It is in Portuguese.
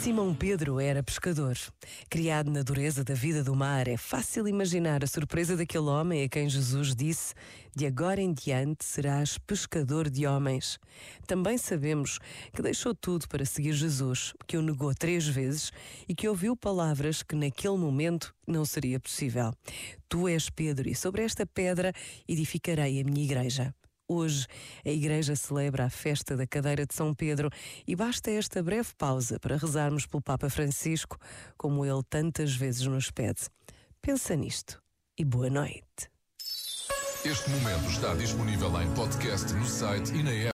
Simão Pedro era pescador. Criado na dureza da vida do mar, é fácil imaginar a surpresa daquele homem a quem Jesus disse: De agora em diante serás pescador de homens. Também sabemos que deixou tudo para seguir Jesus, que o negou três vezes e que ouviu palavras que naquele momento não seria possível. Tu és Pedro, e sobre esta pedra edificarei a minha igreja. Hoje, a Igreja celebra a festa da cadeira de São Pedro e basta esta breve pausa para rezarmos pelo Papa Francisco, como ele tantas vezes nos pede. Pensa nisto e boa noite. Este momento está disponível em podcast no site e na app.